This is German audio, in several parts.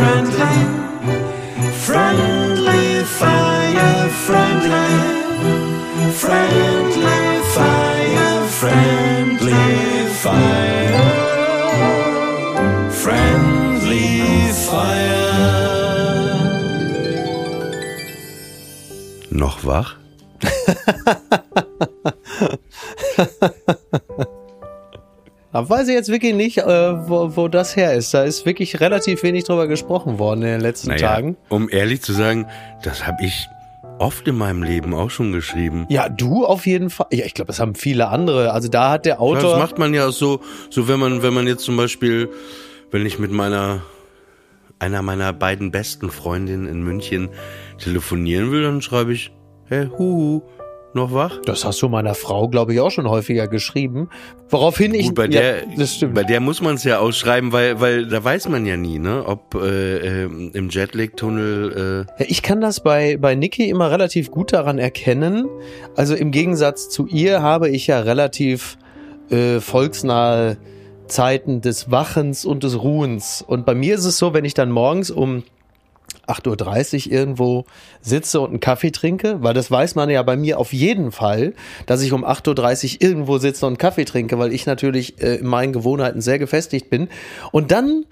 Friendly, friendly fire, friendly, friendly fire, friendly fire, friendly fire. Noch wach? Weiß ich jetzt wirklich nicht, äh, wo, wo das her ist. Da ist wirklich relativ wenig drüber gesprochen worden in den letzten Tagen. um ehrlich zu sagen, das habe ich oft in meinem Leben auch schon geschrieben. Ja, du auf jeden Fall. Ja, ich glaube, das haben viele andere. Also da hat der Ja, Autor. das macht man ja so, so wenn man, wenn man jetzt zum Beispiel, wenn ich mit meiner, einer meiner beiden besten Freundinnen in München telefonieren will, dann schreibe ich, hey, huhu, noch wach? das hast du meiner Frau, glaube ich, auch schon häufiger geschrieben. Woraufhin ich. Gut, bei ja, der, das stimmt. bei der muss man es ja ausschreiben, weil, weil da weiß man ja nie, ne, ob äh, ähm, im Jetlag-Tunnel. Äh, Ja, ich kann das bei, bei Niki immer relativ gut daran erkennen. Also im Gegensatz zu ihr habe ich ja relativ äh, volksnahe Zeiten des Wachens und des Ruhens. Und bei mir ist es so, wenn ich dann morgens um 8.30 Uhr irgendwo sitze und einen Kaffee trinke, weil das weiß man ja bei mir auf jeden Fall, dass ich um 8.30 Uhr irgendwo sitze und einen Kaffee trinke, weil ich natürlich äh, in meinen Gewohnheiten sehr gefestigt bin. Und dann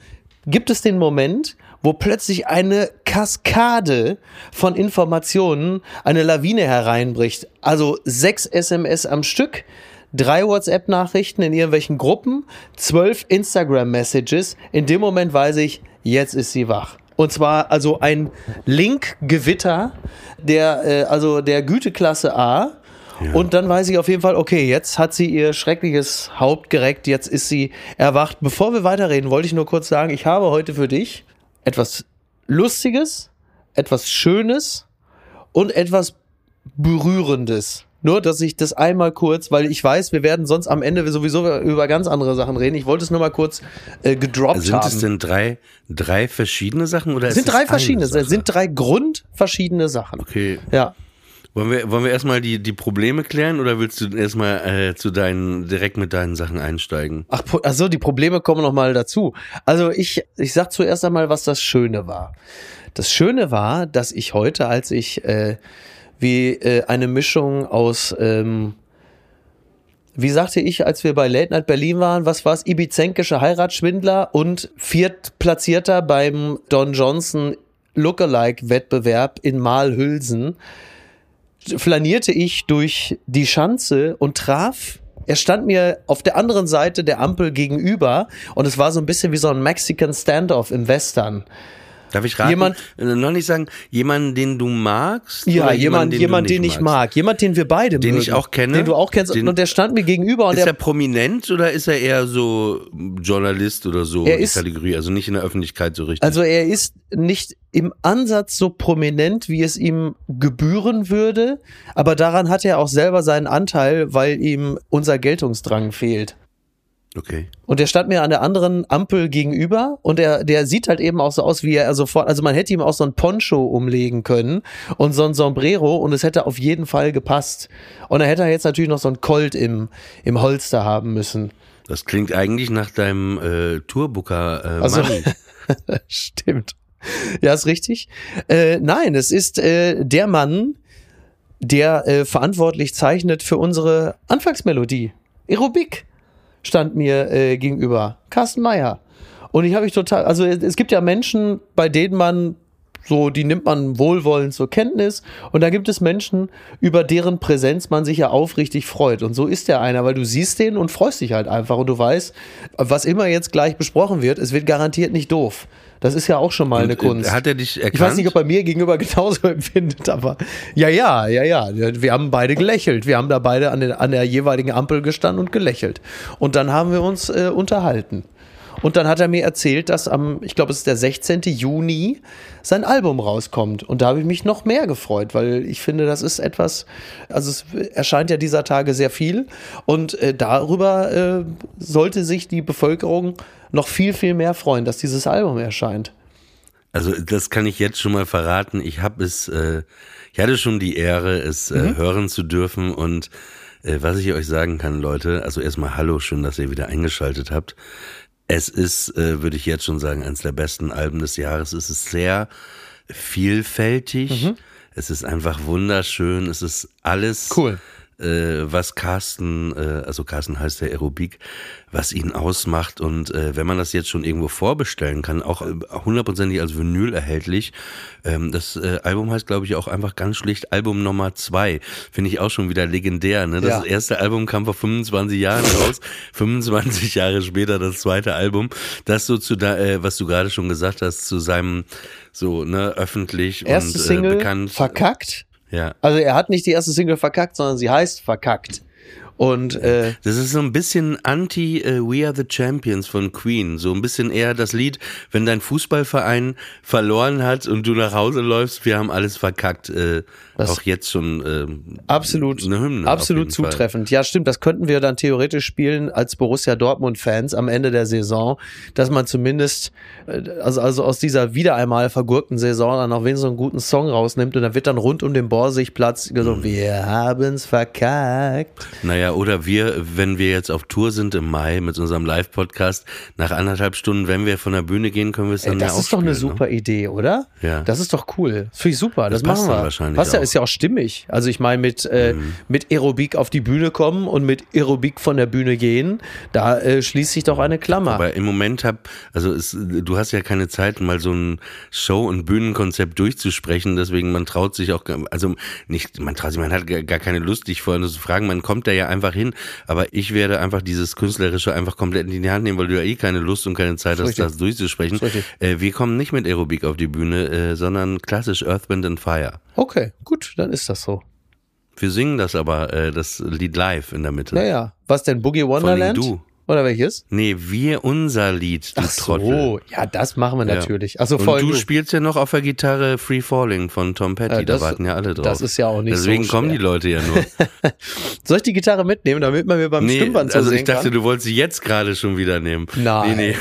gibt es den Moment, wo plötzlich eine Kaskade von Informationen, eine Lawine hereinbricht. Also sechs SMS am Stück, drei WhatsApp-Nachrichten in irgendwelchen Gruppen, zwölf Instagram-Messages. In dem Moment weiß ich, jetzt ist sie wach. Und zwar also ein Link-Gewitter der, äh, also der Güteklasse A. Und dann weiß ich auf jeden Fall, okay, jetzt hat sie ihr schreckliches Haupt gereckt, jetzt ist sie erwacht. Bevor wir weiterreden, wollte ich nur kurz sagen, ich habe heute für dich etwas Lustiges, etwas Schönes und etwas Berührendes. Nur, dass ich das einmal kurz, weil ich weiß, wir werden sonst am Ende sowieso über ganz andere Sachen reden. Ich wollte es nur mal kurz äh, gedroppt sind haben. es denn drei, drei verschiedene Sachen oder sind drei verschiedene, Sache? es sind drei grundverschiedene Sachen. Okay. Ja. Wollen wir, wollen wir erstmal die, die Probleme klären oder willst du erstmal äh, zu deinen, direkt mit deinen Sachen einsteigen? Ach, po- ach so, die Probleme kommen noch mal dazu. Also ich, ich sag zuerst einmal, was das Schöne war. Das Schöne war, dass ich heute, als ich äh, wie äh, eine Mischung aus, ähm, wie sagte ich, als wir bei Late Night Berlin waren, was war's? Ibizenkische Heiratsschwindler und Viertplatzierter beim Don Johnson Lookalike-Wettbewerb in Malhülsen flanierte ich durch die Schanze und traf. Er stand mir auf der anderen Seite der Ampel gegenüber und es war so ein bisschen wie so ein Mexican Standoff im Western. Darf ich raten? Jemand- äh, noch nicht sagen, jemanden, den du magst? Ja, oder jemand, den jemand, den ich mag, jemand, den wir beide Den mögen, ich auch kenne? den du auch kennst Den- und der stand mir gegenüber und Ist er prominent oder ist er eher so Journalist oder so Er die ist- Kategorie, also nicht in der Öffentlichkeit so richtig? Also er ist nicht im Ansatz so prominent, wie es ihm gebühren würde, aber daran hat er auch selber seinen Anteil, weil ihm unser Geltungsdrang fehlt. Okay. Und der stand mir an der anderen Ampel gegenüber und der, der sieht halt eben auch so aus, wie er sofort, also man hätte ihm auch so ein Poncho umlegen können und so ein Sombrero und es hätte auf jeden Fall gepasst. Und er hätte jetzt natürlich noch so ein Colt im, im Holster haben müssen. Das klingt eigentlich nach deinem äh, Tourbooker äh, Also-. Stimmt. Ja, ist richtig. Äh, nein, es ist äh, der Mann, der äh, verantwortlich zeichnet für unsere Anfangsmelodie. Aerobik. Stand mir äh, gegenüber. Carsten Meyer. Und ich habe mich total, also es gibt ja Menschen, bei denen man so, die nimmt man wohlwollend zur Kenntnis. Und da gibt es Menschen, über deren Präsenz man sich ja aufrichtig freut. Und so ist der einer, weil du siehst den und freust dich halt einfach. Und du weißt, was immer jetzt gleich besprochen wird, es wird garantiert nicht doof. Das ist ja auch schon mal Und, eine äh, Kunst. Hat er dich erkannt? Ich weiß nicht, ob er mir gegenüber genauso empfindet, aber ja, ja, ja, ja. Wir haben beide gelächelt. Wir haben da beide an, den, an der jeweiligen Ampel gestanden und gelächelt. Und dann haben wir uns äh, unterhalten. Und dann hat er mir erzählt, dass am, ich glaube, es ist der 16. Juni, sein Album rauskommt. Und da habe ich mich noch mehr gefreut, weil ich finde, das ist etwas, also es erscheint ja dieser Tage sehr viel. Und äh, darüber äh, sollte sich die Bevölkerung noch viel, viel mehr freuen, dass dieses Album erscheint. Also das kann ich jetzt schon mal verraten. Ich habe es, äh, ich hatte schon die Ehre, es äh, hören zu dürfen und äh, was ich euch sagen kann, Leute, also erstmal Hallo, schön, dass ihr wieder eingeschaltet habt. Es ist, äh, würde ich jetzt schon sagen, eines der besten Alben des Jahres. Es ist sehr vielfältig. Es ist einfach wunderschön. Es ist alles Cool. Äh, was Carsten, äh, also Carsten heißt der Aerobik, was ihn ausmacht. Und äh, wenn man das jetzt schon irgendwo vorbestellen kann, auch äh, hundertprozentig als Vinyl erhältlich, ähm, das äh, Album heißt, glaube ich, auch einfach ganz schlicht Album Nummer zwei. Finde ich auch schon wieder legendär. Ne? Das Ja. erste Album kam vor 25 Jahren raus, 25 Jahre später das zweite Album. Das so zu da, äh, was du gerade schon gesagt hast, zu seinem so ne öffentlich Erste und Single äh, bekannt. verkackt. Ja. Also er hat nicht die erste Single verkackt, sondern sie heißt verkackt. Und äh, Das ist so ein bisschen anti äh, We Are the Champions von Queen. So ein bisschen eher das Lied, wenn dein Fußballverein verloren hat und du nach Hause läufst, wir haben alles verkackt. Äh, auch jetzt schon äh, absolut, eine Hymne. absolut jeden Fall. zutreffend. Ja, stimmt. Das könnten wir dann theoretisch spielen als Borussia Dortmund-Fans am Ende der Saison, dass man zumindest, äh, also, also aus dieser wieder einmal vergurkten Saison dann auch wenigstens so einen guten Song rausnimmt und dann wird dann rund um den Borsigplatz gesungen, wir haben's verkackt. Naja, oder wir, wenn wir jetzt auf Tour sind im Mai mit unserem Live-Podcast, nach anderthalb Stunden, wenn wir von der Bühne gehen, können wir es Ey, dann ja das ist doch eine spielen, super Idee, oder? Ja. Das ist doch cool. Das finde ich super. Das, Das passt machen wir. wahrscheinlich Was ja ist ja auch stimmig. Also ich meine, mit, äh, Mhm. mit Aerobik auf die Bühne kommen und mit Aerobik von der Bühne gehen, da äh, schließt sich doch eine Klammer. Aber im Moment hab, also es, du hast ja keine Zeit, mal so ein Show- und Bühnenkonzept durchzusprechen, deswegen man traut sich auch, also nicht, man traut sich, man hat gar gar keine Lust, dich vorhin zu fragen, man kommt da ja einfach hin, aber ich werde einfach dieses Künstlerische einfach komplett in die Hand nehmen, weil du ja eh keine Lust und keine Zeit hast, das durchzusprechen. Äh, wir kommen nicht mit Aerobik auf die Bühne, äh, sondern klassisch Earth, Wind and Fire. Okay, gut, dann ist das so. Wir singen das aber, äh, das Lied live in der Mitte. Naja, was denn Boogie Wonderland? du. Oder welches? Nee, wir unser Lied, du Ach Trottel. so, ja, das machen wir Ja. natürlich. Also Und voll du gut. spielst ja noch auf der Gitarre Free Falling von Tom Petty, Ja, das- da warten ja alle drauf. das ist ja auch nicht so Deswegen kommen die. Leute ja nur. Soll ich die Gitarre mitnehmen, damit man mir beim nee, Stimmband so also ich dachte, kann? du wolltest sie jetzt gerade schon wieder nehmen. Nein. Nee, nee.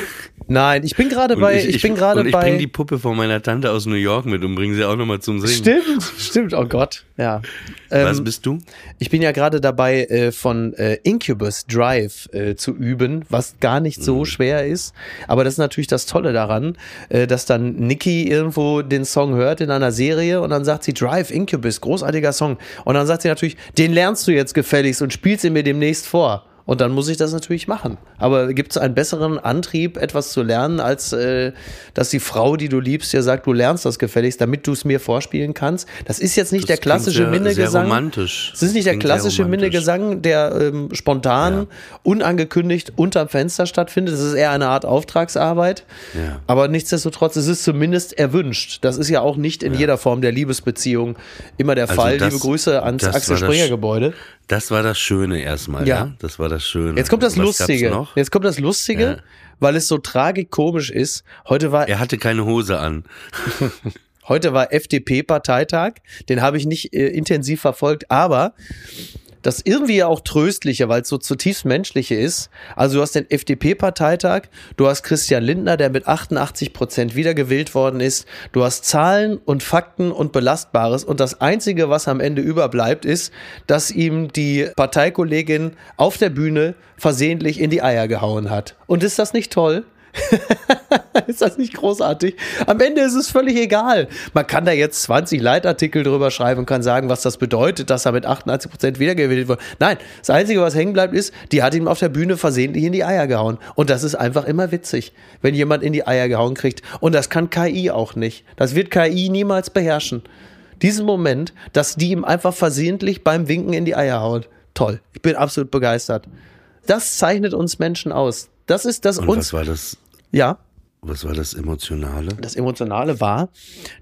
Nein, ich bin gerade bei, ich, bin gerade und ich bei. bring die Puppe von meiner Tante aus New York mit und bring sie auch nochmal zum Singen. Stimmt, stimmt, oh Gott, ja. Was Ähm, bist du? ich bin ja gerade dabei, äh, von äh, Incubus Drive äh, zu üben, was gar nicht Mhm. so schwer ist. Aber das ist natürlich das Tolle daran, äh, dass dann Nikki irgendwo den Song hört in einer Serie und dann sagt sie Drive Incubus, großartiger Song. Und dann sagt sie natürlich, den lernst du jetzt gefälligst und spielst ihn mir demnächst vor. Und dann muss ich das natürlich machen. Aber gibt es einen besseren Antrieb, etwas zu lernen, als äh, dass die Frau, die du liebst, dir sagt, du lernst das gefälligst, damit du es mir vorspielen kannst? Das ist jetzt nicht Das der klassische sehr, Minnegesang. Sehr romantisch. Es ist nicht der klassische. Minnegesang, der ähm, spontan, unangekündigt unterm Fenster stattfindet. Das ist eher eine Art Auftragsarbeit. Ja. Aber nichtsdestotrotz, es ist zumindest erwünscht. Das ist ja auch nicht in jeder Form der Liebesbeziehung immer der Also Fall. das- Liebe Grüße ans das Axel das- Springer Gebäude. Das war das Schöne erstmal, Ja. ja. Das war das Schöne. Jetzt kommt das Was Lustige. Jetzt kommt das Lustige, Ja. weil es so tragikomisch ist. Heute war Er hatte keine Hose an. Heute war FDP-Parteitag, den habe ich nicht äh, intensiv verfolgt, aber das irgendwie ja auch tröstliche, weil es so zutiefst menschliche ist. Also du hast den FDP-Parteitag, du hast Christian Lindner, der mit 88 Prozent wiedergewählt worden ist, du hast Zahlen und Fakten und Belastbares und das Einzige, was am Ende überbleibt, ist, dass ihm die Parteikollegin auf der Bühne versehentlich in die Eier gehauen hat. Und ist das nicht toll? ist das nicht großartig? Am Ende ist es völlig egal. Man kann da jetzt 20 Leitartikel drüber schreiben und kann sagen, was das bedeutet, dass er mit 88 Prozent wiedergewählt wurde. Nein, das Einzige, was hängen bleibt, ist, die hat ihm auf der Bühne versehentlich in die Eier gehauen. Und das ist einfach immer witzig, wenn jemand in die Eier gehauen kriegt. Und das kann KI auch nicht. Das wird KI niemals beherrschen. Diesen Moment, dass die ihm einfach versehentlich beim Winken in die Eier haut. Toll. Ich bin absolut begeistert. Das zeichnet uns Menschen aus. Das ist das Und uns. was war das? Ja. Was war das Emotionale? Das Emotionale war,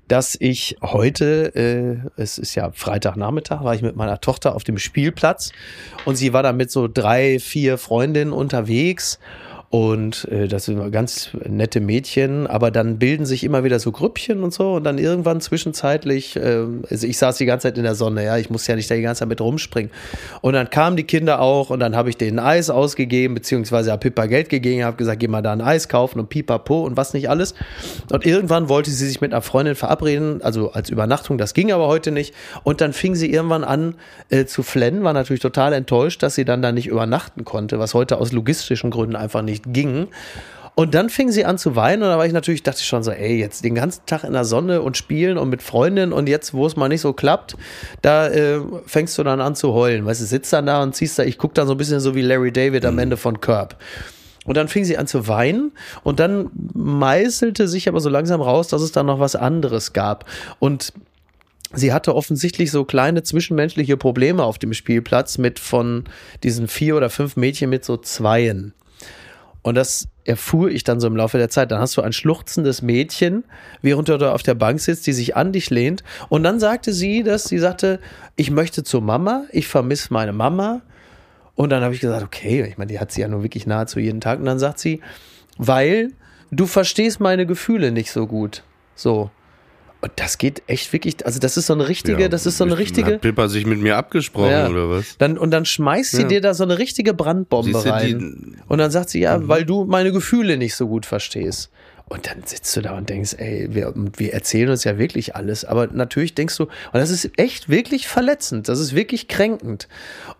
dass ich heute, äh, es ist ja Freitagnachmittag, war ich mit meiner Tochter auf dem Spielplatz und sie war da mit so drei, vier Freundinnen unterwegs. Und äh, das sind ganz nette Mädchen, aber dann bilden sich immer wieder so Grüppchen und so. Und dann irgendwann zwischenzeitlich, äh, also ich saß die ganze Zeit in der Sonne, ja, ich musste ja nicht da die ganze Zeit mit rumspringen. Und dann kamen die Kinder auch und dann habe ich denen Eis ausgegeben, beziehungsweise habe Pippa Geld gegeben, habe gesagt, geh mal da ein Eis kaufen und pipapo und was nicht alles. Und irgendwann wollte sie sich mit einer Freundin verabreden, also als Übernachtung, das ging aber heute nicht. Und dann fing sie irgendwann an äh, zu flennen, war natürlich total enttäuscht, dass sie dann da nicht übernachten konnte, was heute aus logistischen Gründen einfach nicht ging. Und dann fing sie an zu weinen und da war ich natürlich, dachte ich schon so, ey, jetzt den ganzen Tag in der Sonne und spielen und mit Freundinnen und jetzt, wo es mal nicht so klappt, da äh, fängst du dann an zu heulen. Weißt du, sitzt dann da und ziehst da, ich gucke dann so ein bisschen so wie Larry David am Ende von Curb. Und dann fing sie an zu weinen und dann meißelte sich aber so langsam raus, dass es da noch was anderes gab. Und sie hatte offensichtlich so kleine zwischenmenschliche Probleme auf dem Spielplatz mit von diesen vier oder fünf Mädchen mit so Zweien. Und das erfuhr ich dann so im Laufe der Zeit. Dann hast du ein schluchzendes Mädchen, während du da auf der Bank sitzt, die sich an dich lehnt. Und dann sagte sie, dass sie sagte, ich möchte zur Mama, ich vermisse meine Mama. Und dann habe ich gesagt, okay, ich meine, die hat sie ja nur wirklich nahezu jeden Tag. Und dann sagt sie, weil du verstehst meine Gefühle nicht so gut. So. Und das geht echt wirklich, also das ist so eine richtige, Ja, das ist so eine richtige. Hat Pippa sich mit mir abgesprochen Ja. oder was? Dann, und dann schmeißt sie Ja. dir da so eine richtige Brandbombe rein. und dann sagt sie, ja, Mhm. weil du meine Gefühle nicht so gut verstehst. Und dann sitzt du da und denkst, ey, wir, wir erzählen uns ja wirklich alles. Aber natürlich denkst du, und das ist echt wirklich verletzend. Das ist wirklich kränkend.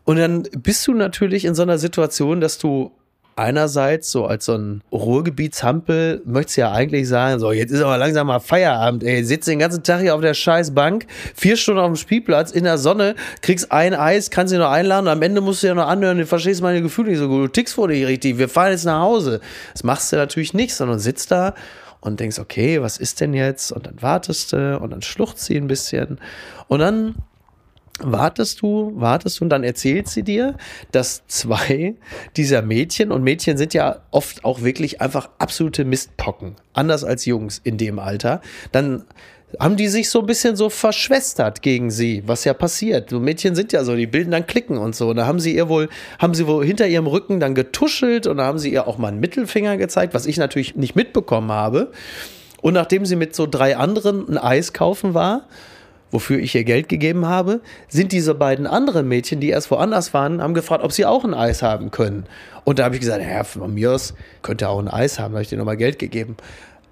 Und dann bist du natürlich in so einer Situation, dass du einerseits so als so ein Ruhrgebietshampel möchtest du ja eigentlich sagen, so jetzt ist aber langsam mal Feierabend, ey, sitzt den ganzen Tag hier auf der scheiß Bank, vier Stunden auf dem Spielplatz in der Sonne, kriegst ein Eis, kannst sie noch einladen und am Ende musst du ja noch anhören, du verstehst meine Gefühle nicht so gut, du tickst vor dich richtig, wir fahren jetzt nach Hause. Das machst du natürlich nicht, sondern sitzt da und denkst, okay, was ist denn jetzt? Und dann wartest du und dann schluchzt sie ein bisschen und dann wartest du, wartest du und dann erzählt sie dir, dass zwei dieser Mädchen, und Mädchen sind ja oft auch wirklich einfach absolute Mistpocken, anders als Jungs in dem Alter, dann haben die sich so ein bisschen so verschwestert gegen sie, was ja passiert. So Mädchen sind ja so, die bilden dann Klicken und so. Und da haben sie ihr wohl, haben sie wohl hinter ihrem Rücken dann getuschelt und da haben sie ihr auch mal einen Mittelfinger gezeigt, was ich natürlich nicht mitbekommen habe. Und nachdem sie mit so drei anderen ein Eis kaufen war, wofür ich ihr Geld gegeben habe, sind diese beiden anderen Mädchen, die erst woanders waren, haben gefragt, ob sie auch ein Eis haben können. Und da habe ich gesagt, ja, von mir aus könnte auch ein Eis haben, da habe ich dir nochmal Geld gegeben.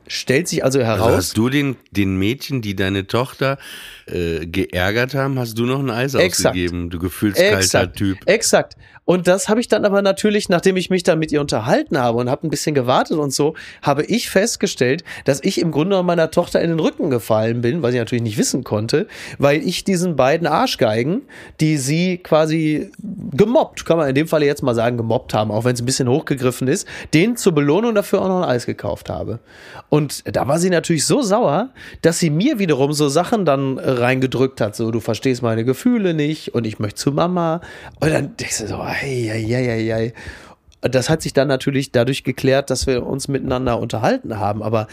Stellt sich also Also heraus, hast du den, den Mädchen, die deine Tochter äh, geärgert haben, hast du noch ein Eis Exakt. ausgegeben, du gefühlskalter Exakt. Typ. Exakt. Und das habe ich dann aber natürlich, nachdem ich mich dann mit ihr unterhalten habe und habe ein bisschen gewartet und so, habe ich festgestellt, dass ich im Grunde meiner Tochter in den Rücken gefallen bin, was ich natürlich nicht wissen konnte, weil ich diesen beiden Arschgeigen, die sie quasi gemobbt, kann man in dem Falle jetzt mal sagen, gemobbt haben, auch wenn es ein bisschen hochgegriffen ist, denen zur Belohnung dafür auch noch ein Eis gekauft habe. Und da war sie natürlich so sauer, dass sie mir wiederum so Sachen dann reingedrückt hat, so du verstehst meine Gefühle nicht und ich möchte zu Mama. Und dann denkst du so, ei, ei, ei, ei, ei. Das hat sich dann natürlich dadurch geklärt, dass wir uns miteinander unterhalten haben. Aber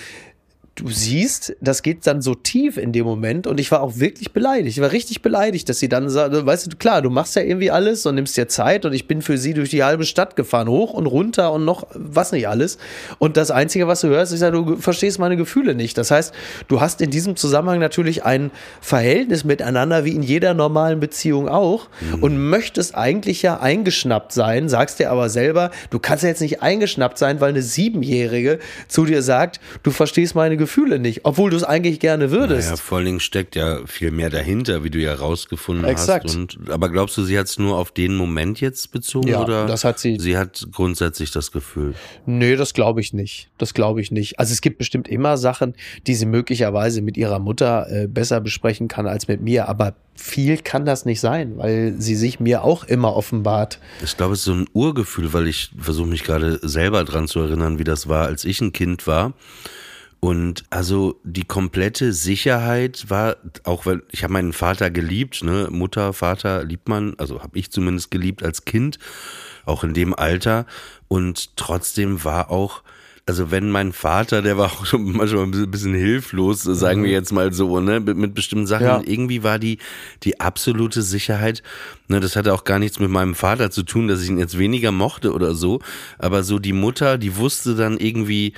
du siehst, das geht dann so tief in dem Moment und ich war auch wirklich beleidigt. Ich war richtig beleidigt, dass sie dann sagt, weißt du, klar, du machst ja irgendwie alles und nimmst dir Zeit und ich bin für sie durch die halbe Stadt gefahren, hoch und runter und noch was nicht alles. Und das Einzige, was du hörst, ist ja, du verstehst meine Gefühle nicht. Das heißt, du hast in diesem Zusammenhang natürlich ein Verhältnis miteinander, wie in jeder normalen Beziehung auch und möchtest eigentlich ja eingeschnappt sein, sagst dir aber selber, du kannst ja jetzt nicht eingeschnappt sein, weil eine Siebenjährige zu dir sagt, du verstehst meine Gefühle Gefühle nicht, obwohl du es eigentlich gerne würdest. Naja, vor allen Dingen steckt ja viel mehr dahinter, wie du ja rausgefunden Exakt. hast. Und, aber glaubst du, sie hat es nur auf den Moment jetzt bezogen? Ja, oder das hat sie- Sie hat grundsätzlich das Gefühl. Nee, das glaube ich nicht. Das glaube ich nicht. Also es gibt bestimmt immer Sachen, die sie möglicherweise mit ihrer Mutter äh, besser besprechen kann als mit mir, aber viel kann das nicht sein, weil sie sich mir auch immer offenbart. Ich glaube, es ist so ein Urgefühl, weil ich versuche mich gerade selber dran zu erinnern, wie das war, als ich ein Kind war. Und also die komplette Sicherheit war, auch weil ich habe meinen Vater geliebt, ne, Mutter, Vater liebt man, also habe ich zumindest geliebt als Kind, auch in dem Alter. Und trotzdem war auch, also wenn mein Vater, der war auch schon manchmal ein bisschen hilflos, sagen wir jetzt mal so, ne, mit, mit bestimmten Sachen. Ja. Irgendwie war die, die absolute Sicherheit, ne, das hatte auch gar nichts mit meinem Vater zu tun, dass ich ihn jetzt weniger mochte oder so. Aber so die Mutter, die wusste dann irgendwie,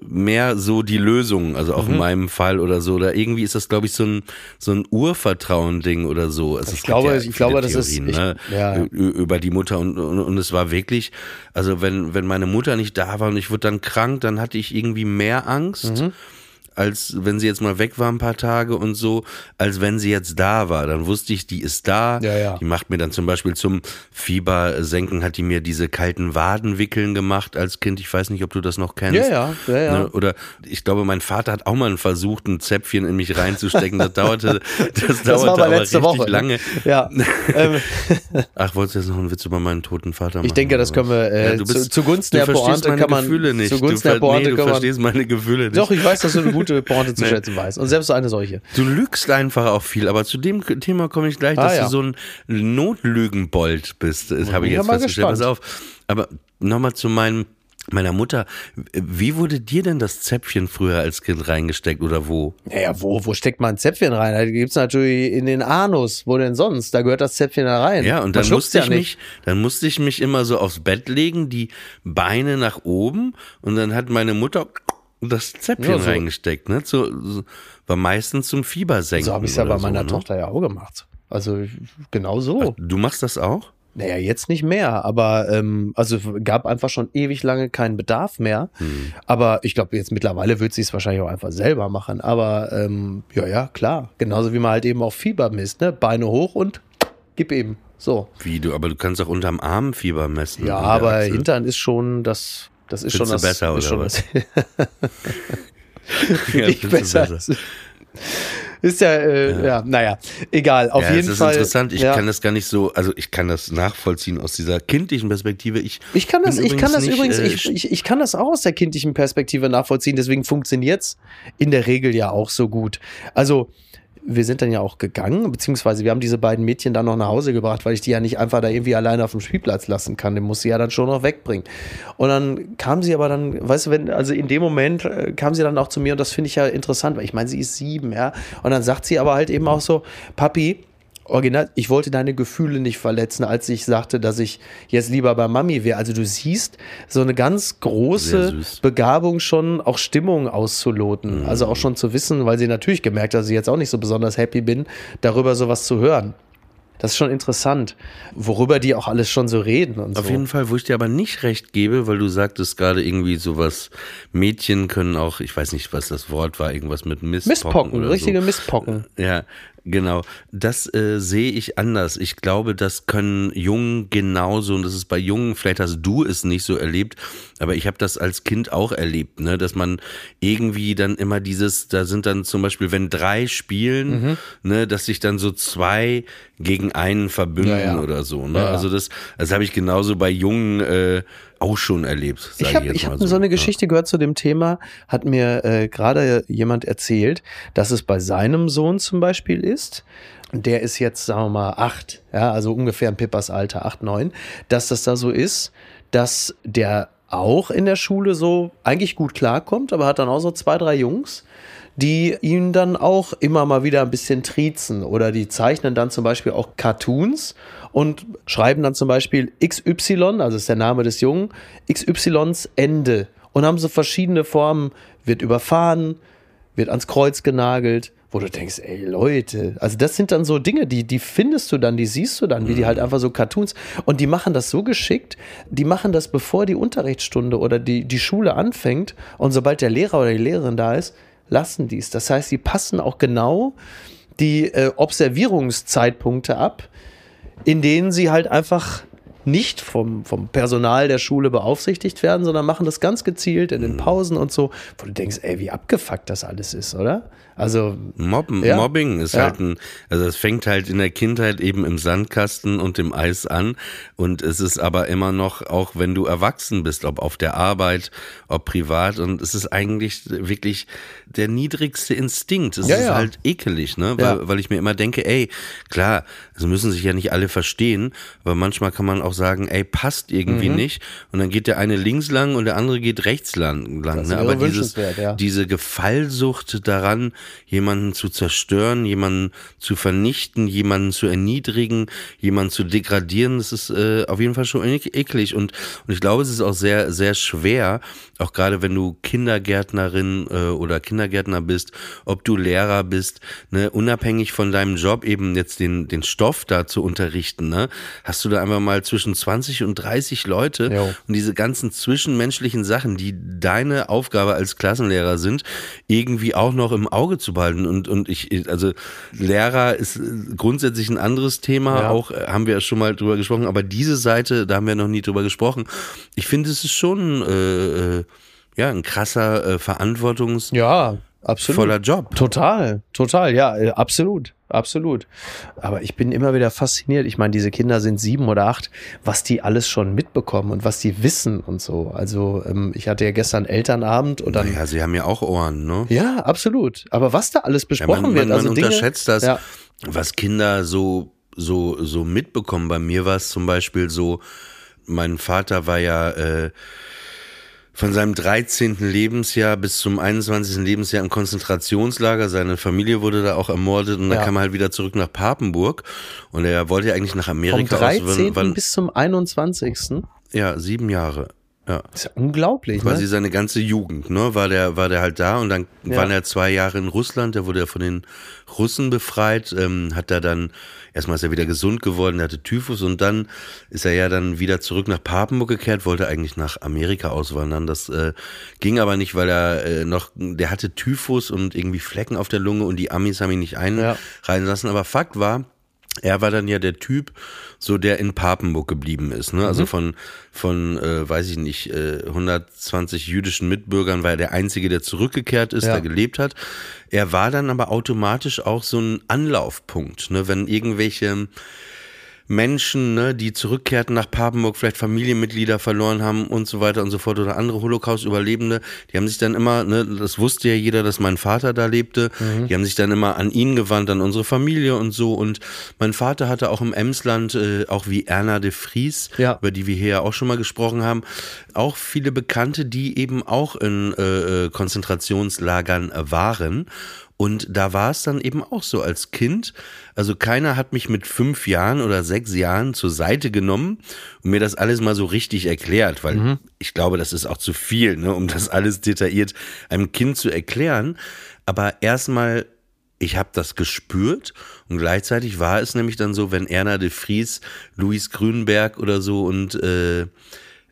mehr so die Lösung, also Mhm. auch in meinem Fall oder so. Oder irgendwie ist das, glaube ich, so ein, so ein Urvertrauen-Ding oder so. Also Ich glaube- ja ich glaube, das ist- Theorien, ich- ne, ja. über die Mutter und, und, und es war wirklich, also wenn, wenn meine Mutter nicht da war und ich wurde dann krank, dann hatte ich irgendwie mehr Angst. Mhm. Als wenn sie jetzt mal weg war ein paar Tage und so, als wenn sie jetzt da war. Dann wusste ich, die ist da. Ja, ja. Die macht mir dann zum Beispiel zum Fiebersenken, hat die mir diese kalten Wadenwickeln gemacht als Kind. Ich weiß nicht, ob du das noch kennst. Ja, ja, ja, ja. Ne? Oder ich glaube, mein Vater hat auch mal versucht, ein Zäpfchen in mich reinzustecken. Das dauerte, das dauerte Das war aber richtig Woche. lange. Ja. ähm, Ach, wolltest du jetzt noch einen Witz über meinen toten Vater machen? ich denke, das können wir äh, Ja, bist- zu, zugunsten du der Pointe kann man Gefühle nicht. zugunsten du, der Pointe nee, du kann man verstehst meine Gefühle nicht. Doch, ich weiß, dass du eine gute Pointe zu schätzen weißt und selbst so eine solche. Du lügst einfach auch viel, aber zu dem Thema komme ich gleich, Ah, dass ja. du so ein Notlügenbold bist. Das habe ich jetzt festgestellt. Pass auf. Aber nochmal zu meinem, meiner Mutter. Wie wurde dir denn das Zäpfchen früher als Kind reingesteckt oder wo? Naja, wo, wo steckt man ein Zäpfchen rein? Da gibt's natürlich in den Anus. Wo denn sonst? Da gehört das Zäpfchen da rein. Ja, und dann musste ja ich mich, dann musste ich mich immer so aufs Bett legen, die Beine nach oben und dann hat meine Mutter das Zäpfchen Ja, so. reingesteckt, ne? Zu, so, war meistens zum Fiebersenken. So habe ich es ja bei oder meiner so, ne? Tochter ja auch gemacht. Also genau so. Du machst das auch? Naja, jetzt nicht mehr, aber ähm, also gab einfach schon ewig lange keinen Bedarf mehr. Hm. Aber ich glaube, jetzt mittlerweile wird sie es wahrscheinlich auch einfach selber machen. Aber ähm, ja, ja, klar. Genauso wie man halt eben auch Fieber misst, ne? Beine hoch und gib eben. So. Wie du, aber du kannst auch unterm Arm Fieber messen. Ja, aber Achsel. Hintern ist schon das. Das ist Findest schon das. besser, ist oder schon was? das Ja, nicht du besser. Ist ja, äh, ja. naja, egal. Auf ja, jeden es ist Fall. interessant. Ich ja. kann das gar nicht so, also ich kann das nachvollziehen aus dieser kindlichen Perspektive. Ich, Ich kann das, ich kann das nicht, übrigens, äh, ich, ich, ich kann das auch aus der kindlichen Perspektive nachvollziehen, deswegen funktioniert's in der Regel ja auch so gut. Also, wir sind dann ja auch gegangen, beziehungsweise wir haben diese beiden Mädchen dann noch nach Hause gebracht, weil ich die ja nicht einfach da irgendwie alleine auf dem Spielplatz lassen kann. Den muss sie ja dann schon noch wegbringen. Und dann kam sie aber dann, weißt du, wenn, also in dem Moment äh, kam sie dann auch zu mir und das finde ich ja interessant, weil ich meine, sie ist sieben, ja. Und dann sagt sie aber halt eben auch so, Papi, Original, ich wollte deine Gefühle nicht verletzen, als ich sagte, dass ich jetzt lieber bei Mami wäre. Also du siehst so eine ganz große. Begabung schon, auch Stimmung auszuloten. Mhm. Also auch schon zu wissen, weil sie natürlich gemerkt hat, dass ich jetzt auch nicht so besonders happy bin, darüber sowas zu hören. Das ist schon interessant, worüber die auch alles schon so reden und Auf so. jeden Fall, wo ich dir aber nicht recht gebe, weil du sagtest gerade irgendwie sowas, Mädchen können auch, ich weiß nicht, was das Wort war, irgendwas mit. Mistpocken, oder richtige so. Mistpocken. Ja, genau. Das äh, sehe ich anders. Ich glaube, das können Jungen genauso und das ist bei Jungen, vielleicht hast du es nicht so erlebt, aber ich habe das als Kind auch erlebt, ne, dass man irgendwie dann immer dieses, da sind dann zum Beispiel, wenn drei spielen, Mhm. ne, dass sich dann so zwei gegen einen verbünden Ja, ja. oder so, ne? Ja. Also das, das habe ich genauso bei Jungen äh, auch schon erlebt. Ich habe hab so eine Ja. Geschichte gehört zu dem Thema, hat mir äh, gerade jemand erzählt, dass es bei seinem Sohn zum Beispiel ist. Der ist jetzt, sagen wir mal, acht, ja, also ungefähr ein Pippas Alter, acht, neun, dass das da so ist, dass der auch in der Schule so eigentlich gut klarkommt, aber hat dann auch so zwei, drei Jungs, die ihn dann auch immer mal wieder ein bisschen triezen. Oder die zeichnen dann zum Beispiel auch Cartoons und schreiben dann zum Beispiel XY, also ist der Name des Jungen, XYs Ende. Und haben so verschiedene Formen, wird überfahren, wird ans Kreuz genagelt, wo du denkst, ey Leute, also das sind dann so Dinge, die, die findest du dann, die siehst du dann, wie die halt einfach so Cartoons. Und die machen das so geschickt, die machen das bevor die Unterrichtsstunde oder die, die Schule anfängt. Und sobald der Lehrer oder die Lehrerin da ist, lassen dies. Das heißt, sie passen auch genau die äh, Observierungszeitpunkte ab, in denen sie halt einfach nicht vom, vom Personal der Schule beaufsichtigt werden, sondern machen das ganz gezielt in den Pausen und so, wo du denkst, ey, wie abgefuckt das alles ist, oder? Also Mobben, ja. Mobbing ist Ja. halt ein, also es fängt halt in der Kindheit eben im Sandkasten und im Eis an und es ist aber immer noch, auch wenn du erwachsen bist, ob auf der Arbeit, ob privat und es ist eigentlich wirklich der niedrigste Instinkt. Es Ja, ist halt ekelig, ne? Weil, weil ich mir immer denke, ey, klar, es müssen sich ja nicht alle verstehen, aber manchmal kann man auch sagen, ey, passt irgendwie Mhm. nicht und dann geht der eine links lang und der andere geht rechts lang. lang ne? Aber dieses, diese Gefallsucht daran, jemanden zu zerstören, jemanden zu vernichten, jemanden zu erniedrigen, jemanden zu degradieren, das ist äh, auf jeden Fall schon ek- eklig. Und, und ich glaube, es ist auch sehr, sehr schwer, auch gerade wenn du Kindergärtnerin äh, oder Kindergärtner bist, ob du Lehrer bist, ne, unabhängig von deinem Job eben jetzt den, den Stoff da zu unterrichten, ne, hast du da einfach mal zwischen 20 und 30 Leute Jo. und diese ganzen zwischenmenschlichen Sachen, die deine Aufgabe als Klassenlehrer sind, irgendwie auch noch im Auge zu behalten. Und, und ich, also Lehrer ist grundsätzlich ein anderes Thema, Ja. auch äh, haben wir schon mal drüber gesprochen, aber diese Seite, da haben wir noch nie drüber gesprochen. Ich finde, es ist schon äh, äh, ja ein krasser äh, verantwortungsvoller ja, absolut. Job. Total, total, ja, äh, absolut, absolut. Aber ich bin immer wieder fasziniert. Ich meine, diese Kinder sind sieben oder acht, was die alles schon mitbekommen und was die wissen und so. Also ähm, ich hatte ja gestern Elternabend und dann. Naja, sie haben ja auch Ohren, ne? Ja, absolut. Aber was da alles Ja, besprochen man, wird, man, also man Dinge, unterschätzt das, Ja. was Kinder so, so, so mitbekommen. Bei mir war es zum Beispiel so, mein Vater war ja äh, von seinem 13. Lebensjahr bis zum 21. Lebensjahr im Konzentrationslager. Seine Familie wurde da auch ermordet und dann Ja. kam er halt wieder zurück nach Papenburg. Und er wollte ja eigentlich nach Vom Amerika 13. aus. Wann, bis zum 21. ja, sieben Jahre. Ja. Das ist ja unglaublich, Quasi ne? seine ganze Jugend, ne, war der, war der halt da und dann Ja. waren er zwei Jahre in Russland, der wurde ja von den Russen befreit, ähm, hat er dann, erstmal ist er wieder gesund geworden, der hatte Typhus und dann ist er ja dann wieder zurück nach Papenburg gekehrt, wollte eigentlich nach Amerika auswandern, das äh, ging aber nicht, weil er äh, noch, der hatte Typhus und irgendwie Flecken auf der Lunge und die Amis haben ihn nicht einreisen Ja. lassen, aber Fakt war, er war dann ja der Typ, so der in Papenburg geblieben ist. Ne? Mhm. Also von, von äh, weiß ich nicht, äh, 120 jüdischen Mitbürgern war er der Einzige, der zurückgekehrt ist, Ja. der gelebt hat. Er war dann aber automatisch auch so ein Anlaufpunkt. Ne? Wenn irgendwelche Menschen, ne, die zurückkehrten nach Papenburg, vielleicht Familienmitglieder verloren haben und so weiter und so fort oder andere Holocaust-Überlebende, die haben sich dann immer, ne, das wusste ja jeder, dass mein Vater da lebte, Mhm. die haben sich dann immer an ihn gewandt, an unsere Familie und so und mein Vater hatte auch im Emsland, äh, auch wie Erna de Vries, Ja. über die wir hier ja auch schon mal gesprochen haben, auch viele Bekannte, die eben auch in äh, äh, Konzentrationslagern waren und da war es dann eben auch so als Kind. Also keiner hat mich mit fünf Jahren oder sechs Jahren zur Seite genommen und mir das alles mal so richtig erklärt, weil ich glaube, das ist auch zu viel, ne, um das alles detailliert einem Kind zu erklären. Aber erstmal ich habe das gespürt und gleichzeitig war es nämlich dann so, wenn Erna de Vries, Luis Grünberg oder so und äh,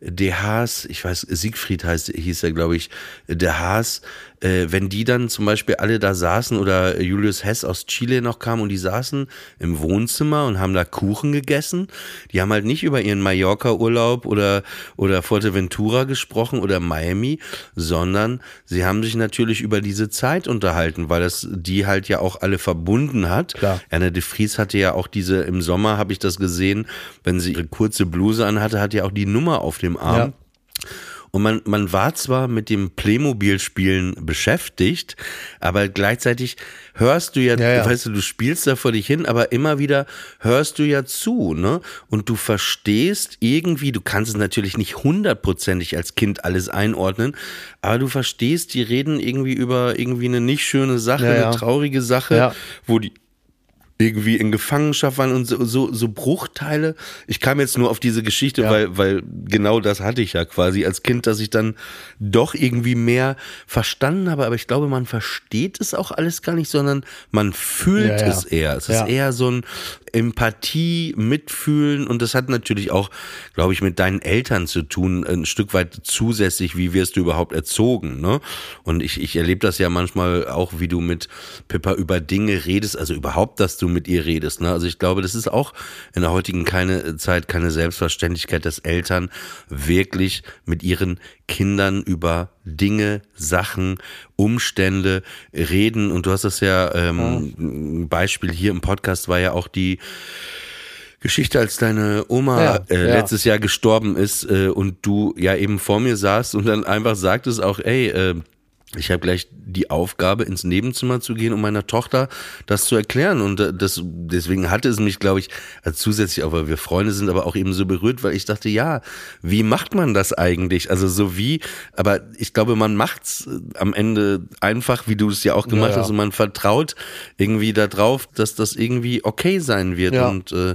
De Haas, ich weiß, Siegfried heißt, hieß er, glaube ich, De Haas, äh, wenn die dann zum Beispiel alle da saßen oder Julius Hess aus Chile noch kam und die saßen im Wohnzimmer und haben da Kuchen gegessen, die haben halt nicht über ihren Mallorca-Urlaub oder, oder Fuerteventura gesprochen oder Miami, sondern sie haben sich natürlich über diese Zeit unterhalten, weil das die halt ja auch alle verbunden hat. Klar. Erna de Vries hatte ja auch diese, im Sommer habe ich das gesehen, wenn sie ihre kurze Bluse anhatte, hat ja auch die Nummer auf dem Arm. Ja. Und man, man war zwar mit dem Playmobil-Spielen beschäftigt, aber gleichzeitig hörst du ja, Ja, ja. weißt du, du spielst da vor dich hin, aber immer wieder hörst du ja zu, ne? Und du verstehst irgendwie, du kannst es natürlich nicht hundertprozentig als Kind alles einordnen, aber du verstehst, die reden irgendwie über irgendwie eine nicht schöne Sache, Ja, eine traurige Sache, wo die irgendwie in Gefangenschaft waren und so, so, so Bruchteile. Ich kam jetzt nur auf diese Geschichte, Ja. weil, weil genau das hatte ich ja quasi als Kind, dass ich dann doch irgendwie mehr verstanden habe. Aber ich glaube, man versteht es auch alles gar nicht, sondern man fühlt Ja, es eher. Es ist eher so ein Empathie, Mitfühlen und das hat natürlich auch, glaube ich, mit deinen Eltern zu tun, ein Stück weit zusätzlich, wie wirst du überhaupt erzogen, ne? Und ich, ich erlebe das ja manchmal auch, wie du mit Pippa über Dinge redest, also überhaupt, dass du mit ihr redest, ne? Also ich glaube, das ist auch in der heutigen keine Zeit keine Selbstverständlichkeit, dass Eltern wirklich mit ihren Kindern über Dinge, Sachen, Umstände reden. Und du hast das ja, ähm, ein Beispiel hier im Podcast war ja auch die Geschichte, als deine Oma Ja, äh, ja. letztes Jahr gestorben ist äh, und du ja eben vor mir saßt und dann einfach sagtest auch, ey, äh, ich habe gleich die Aufgabe, ins Nebenzimmer zu gehen, um meiner Tochter das zu erklären. Und äh, das, deswegen hatte es mich, glaube ich, also zusätzlich, auch weil wir Freunde sind, aber auch eben so berührt, weil ich dachte, ja, wie macht man das eigentlich? Also so wie, aber ich glaube, man macht's äh, am Ende einfach, wie du es ja auch gemacht Ja, ja. hast, und man vertraut irgendwie darauf, dass das irgendwie okay sein wird. Ja. Und äh,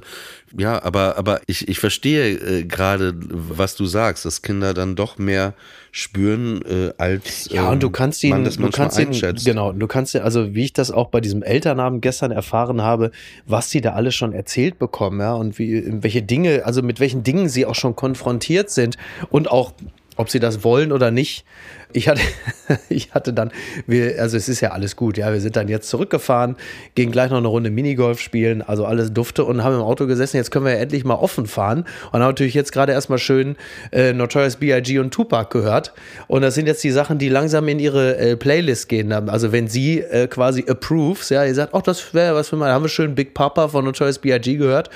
ja, aber, aber ich, ich verstehe äh, gerade, was du sagst, dass Kinder dann doch mehr spüren, äh, als Ja, ähm, und du kannst ihn, man du kannst ihn, genau, du kannst ihn, also wie ich das auch bei diesem Elternabend gestern erfahren habe, was sie da alles schon erzählt bekommen, ja, und wie, welche Dinge, also mit welchen Dingen sie auch schon konfrontiert sind und auch, ob sie das wollen oder nicht. Ich hatte, ich hatte dann, wir, also es ist ja alles gut, ja, wir sind dann jetzt zurückgefahren, gehen gleich noch eine Runde Minigolf spielen, also alles dufte und haben im Auto gesessen, jetzt können wir ja endlich mal offen fahren und haben natürlich jetzt gerade erstmal schön äh, Notorious B.I.G. und Tupac gehört und das sind jetzt die Sachen, die langsam in ihre äh, Playlist gehen, also wenn sie äh, quasi approves, ja, ihr sagt, ach, das wäre was für mal, haben wir schön Big Papa von Notorious B.I.G. gehört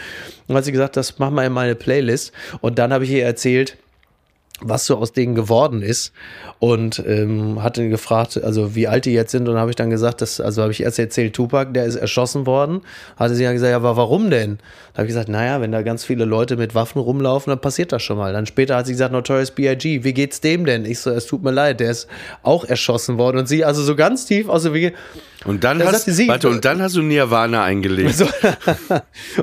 und hat sie gesagt, das mach mal in meine Playlist und dann habe ich ihr erzählt, was so aus denen geworden ist und ähm, hatte gefragt, also wie alt die jetzt sind und habe ich dann gesagt, dass, also habe ich erst erzählt, Tupac, der ist erschossen worden, hatte sie ja gesagt, ja, aber warum denn? Da habe ich gesagt, naja, wenn da ganz viele Leute mit Waffen rumlaufen, dann passiert das schon mal. Dann später hat sie gesagt, Notorious B.I.G., wie geht's dem denn? Ich so, es tut mir leid, der ist auch erschossen worden und sie also so ganz tief aus der Wege, Und dann Da hast, sie- warte, und dann hast du Nirvana eingelegt. so,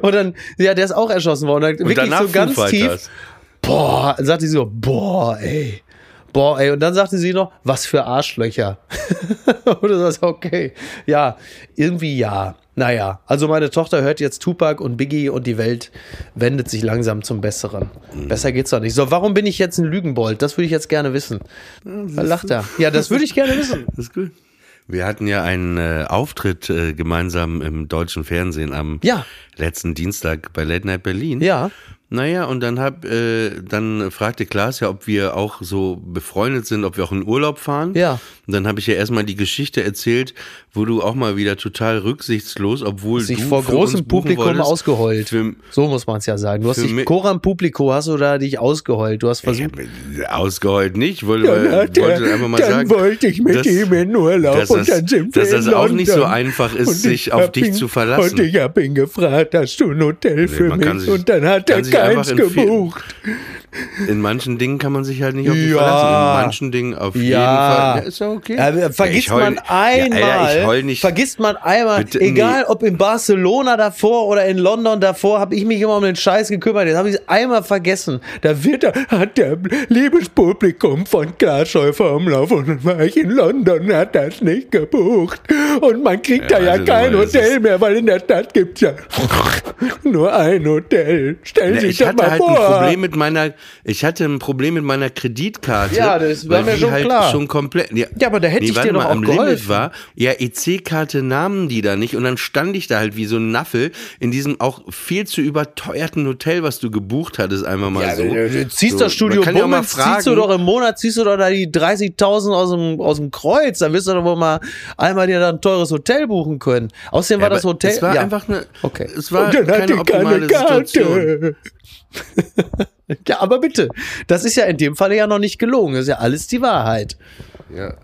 und dann, ja, der ist auch erschossen worden. und Wirklich danach so ganz tief. Fighters. Boah, dann sagte sie so, boah, ey. Boah, ey. Und dann sagte sie noch, was für Arschlöcher. und du sagst, okay. Ja, irgendwie ja. Naja, also meine Tochter hört jetzt Tupac und Biggie und die Welt wendet sich langsam zum Besseren. Besser geht's doch nicht. So, warum bin ich jetzt ein Lügenbold? Das würde ich jetzt gerne wissen. Da lacht er. Ja, das würde ich gerne wissen. Das ist gut. Wir hatten ja einen äh, Auftritt äh, gemeinsam im deutschen Fernsehen am Ja. letzten Dienstag bei Late Night Berlin. Ja. Naja, und dann hab, äh, dann fragte Klaas ja, ob wir auch so befreundet sind, ob wir auch in Urlaub fahren. Ja. Und dann habe ich ja erstmal die Geschichte erzählt, wo du auch mal wieder total rücksichtslos, obwohl Sich du vor für großem Publikum wolltest, ausgeheult. Für, So muss man es ja sagen. Du hast Für dich, Coram Publico hast du da dich ausgeheult. Du hast versucht, ausgeheult nicht. Ich wollte, wollte einfach mal sagen. wollte ich mit dass- ihm in Urlaub dass und das- dann sind wir dass das auch nicht so einfach ist, Und sich ich auf dich ihn, zu verlassen. Und ich habe ihn gefragt, hast du ein Hotel für man kann mich? sich- und dann hat er einfach gebucht. In manchen Dingen kann man sich halt nicht auf dich Ja. verlassen. In manchen Dingen auf jeden Ja. Fall. Ja, ist ja okay. Ja, vergisst ich heul- man einmal, Ja, Alter, ich heul nicht. vergisst man einmal, Bitte, egal nee. ob in Barcelona davor oder in London davor, habe ich mich immer um den Scheiß gekümmert. Jetzt habe ich es einmal vergessen. Da wird er, Hat der liebes Publikum von Glashäufer Umlauf und dann war ich in London, hat das nicht gebucht. Und man kriegt da ja also kein Hotel mehr, weil in der Stadt gibt's ja nur ein Hotel. Stellen Sie ich sich das hatte mal halt ein vor. Problem mit meiner, ich hatte ein Problem mit meiner Kreditkarte. Ja, das war mir die schon halt klar. schon komplett. Ja, Ja, aber da hätte ich warte dir doch mal, auch am geholfen. Limit war. Ja, EC-Karte nahmen die da nicht und dann stand ich da halt wie so ein Naffel in diesem auch viel zu überteuerten Hotel, was du gebucht hattest, einfach mal so. du, du ziehst So, das Studio kann ja Bummens, ziehst du doch im Monat, ziehst du doch da die 30.000 aus dem, aus dem Kreuz. Dann wirst du doch wohl mal einmal dir da ein teures Hotel buchen können. Außerdem war Ja, das Hotel. Es war ja. einfach eine. Okay. Es war keine optimale Situation. Ja, aber bitte. Das ist ja in dem Falle ja noch nicht gelogen. Das ist ja alles die Wahrheit. Ja.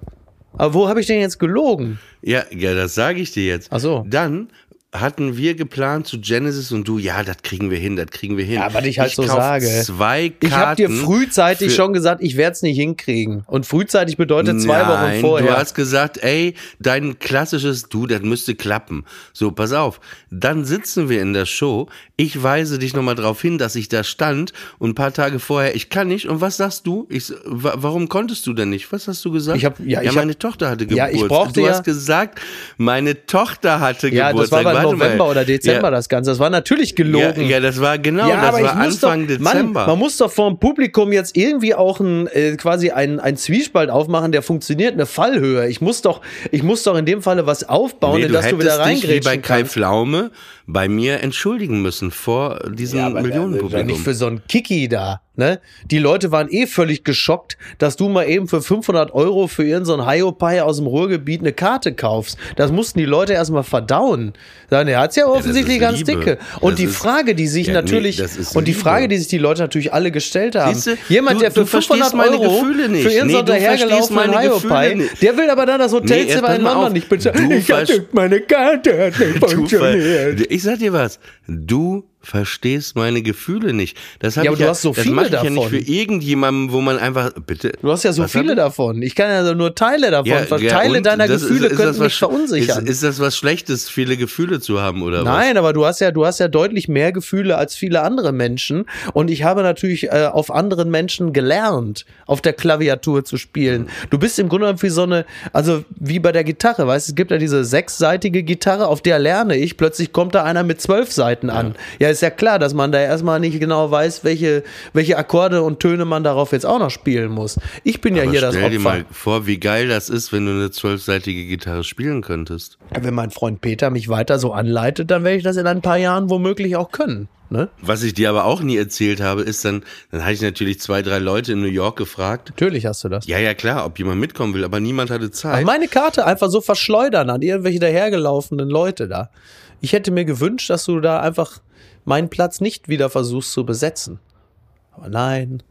Aber wo habe ich denn jetzt gelogen? Ja, ja, das sage ich dir jetzt. Ach so. Dann hatten wir geplant zu Genesis und du, ja, das kriegen wir hin, das kriegen wir hin. Ja, was ich halt so kauf sage. Zwei Karten. Ich habe dir frühzeitig schon gesagt, ich werde es nicht hinkriegen. Und frühzeitig bedeutet zwei Wochen Nein, vorher. Du hast gesagt, ey, dein klassisches Du, das müsste klappen. So, pass auf. Dann sitzen wir in der Show. Ich weise dich nochmal darauf hin, dass ich da stand und ein paar Tage vorher, ich kann nicht. Und was sagst du? Ich, warum konntest du denn nicht? Was hast du gesagt? Ich hab- ja, ich hab- meine Tochter hatte Ja, Geburtstag. ich brauchte du ja- hast gesagt, meine Tochter hatte ja, Geburtstag. War Warte mal. November oder Dezember ja. das Ganze. Das war natürlich Ja, gelogen. ja, das war genau, Ja, das aber war ich muss Anfang doch, Dezember. Mann, man muss doch vor dem Publikum jetzt irgendwie auch ein, äh, quasi ein, ein Zwiespalt aufmachen, der funktioniert, eine Fallhöhe. Ich muss doch, ich muss doch in dem Falle was aufbauen, Nee, in du das du wieder hättest dich wie bei reingrätschen Kai. Pflaume bei mir entschuldigen müssen vor diesem Ja, Millionenpublikum. nicht für so ein Kiki da, ne? Die Leute waren eh völlig geschockt, dass du mal eben für 500 Euro für irgendeinen so Hiopai aus dem Ruhrgebiet eine Karte kaufst. Das mussten die Leute erstmal verdauen. Sagen, er hat's ja offensichtlich ganz Liebe. dicke. Und Das die Frage, die sich Ja, nee, natürlich, ist und die Liebe. Frage, die sich die Leute natürlich alle gestellt haben. Siehste, Jemand, der für du verstehst 500 meine Euro für irgendeinen Nee, dahergelaufenen nicht. der will aber dann das Nee, Hotelzimmer pass in London nicht bezahlen. Ich hatte, meine Karte hat nicht funktioniert. ich sag dir was, du verstehst meine Gefühle nicht. Das Ja, aber du ja, hast so viele mach ich ja nicht davon. für irgendjemanden, wo man einfach bitte. Du hast ja so viele davon. Ich kann ja nur Teile davon. Ja, ja, Teile deiner das ist- Gefühle ist das könnten mich verunsichern. Ist, ist das was Schlechtes, viele Gefühle zu haben oder was? Nein, aber du hast ja, du hast ja deutlich mehr Gefühle als viele andere Menschen. Und ich habe natürlich äh, auf anderen Menschen gelernt, auf der Klaviatur zu spielen. Du bist im Grunde genommen wie so eine, also wie bei der Gitarre, weißt du, es gibt ja diese sechsseitige Gitarre, auf der lerne ich. Plötzlich kommt da einer mit zwölf Seiten an. Ja, ist ja klar, dass man da erstmal nicht genau weiß, welche, welche Akkorde und Töne man darauf jetzt auch noch spielen muss. Ich bin ja Aber hier das stell dir Opfer. mal vor, wie geil das ist, wenn du eine zwölfseitige Gitarre spielen könntest. Wenn mein Freund Peter mich weiter so anleitet, dann werde ich das in ein paar Jahren womöglich auch können. Ne? Was ich dir aber auch nie erzählt habe, ist dann, dann hatte ich natürlich zwei, drei Leute in New York gefragt. Natürlich hast du das. Ja, ja, klar, ob jemand mitkommen will, aber niemand hatte Aber Zeit. meine Karte einfach so verschleudern an irgendwelche dahergelaufenen Leute da. Ich hätte mir gewünscht, dass du da einfach meinen Platz nicht wieder versuchst zu besetzen. Aber nein.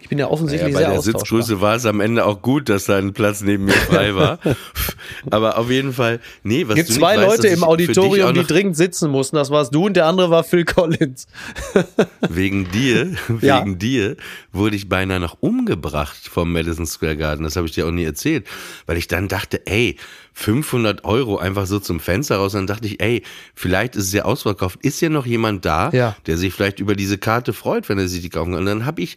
Ich bin ja offensichtlich bei sehr der austauschbar. Sitzgröße war es am Ende auch gut, dass da ein Platz neben mir frei war. Aber auf jeden Fall, nee, was Es gibt du zwei weißt, Leute ich im Auditorium, die dringend sitzen mussten. Das warst du und der andere war Phil Collins. Wegen dir, Ja. wegen dir wurde ich beinahe noch umgebracht vom Madison Square Garden. Das habe ich dir auch nie erzählt, weil ich dann dachte, ey, 500 Euro einfach so zum Fenster raus. Dann dachte ich, ey, vielleicht ist es ja ausverkauft. Ist ja noch jemand da, Ja. der sich vielleicht über diese Karte freut, wenn er sich die kaufen kann. Und dann habe ich,